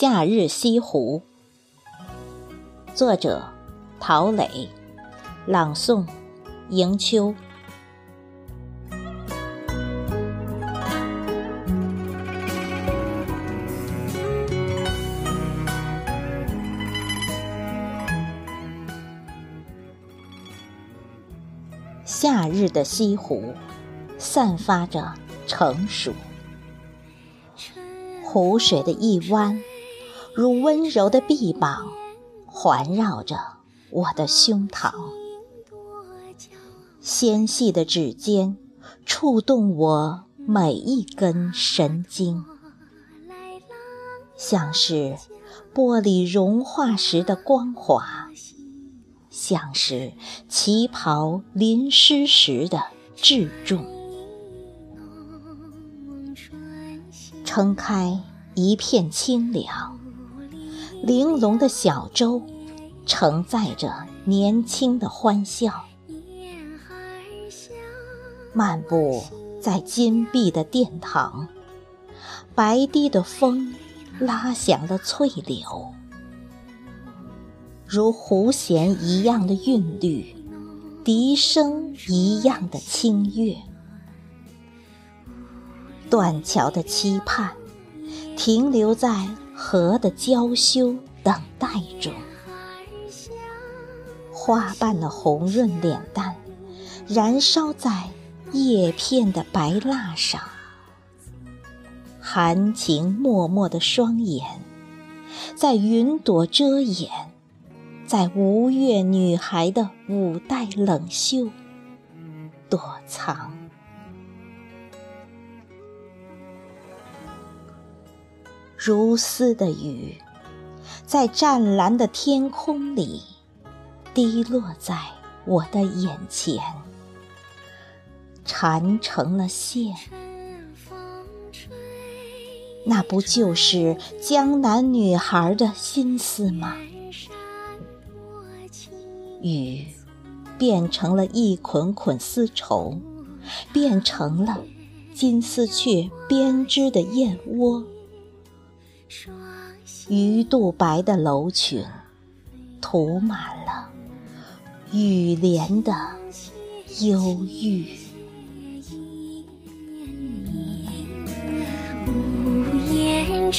夏日西湖》，作者陶磊，朗诵迎秋。夏日的西湖，散发着成熟。湖水的一弯，如温柔的臂膀，环绕着我的胸膛。纤细的指尖，触动我每一根神经，像是玻璃融化时的光滑。像是旗袍淋湿时的质重，撑开一片清凉，玲珑的小舟承载着年轻的欢笑，漫步在金碧的殿堂，白堤的风拉响了翠柳。如胡弦一样的韵律，笛声一样的清越。断桥的期盼，停留在河的娇羞等待中。花瓣的红润脸蛋，燃烧在叶片的白蜡上。含情脉脉的双眼，在云朵遮掩。在吴越女孩的五代冷袖躲藏，如丝的雨，在湛蓝的天空里滴落在我的眼前，缠成了线。那不就是江南女孩的心思吗？雨变成了一捆捆丝绸，变成了金丝雀编织的燕窝。鱼肚白的楼群，涂满了雨帘的忧郁。无言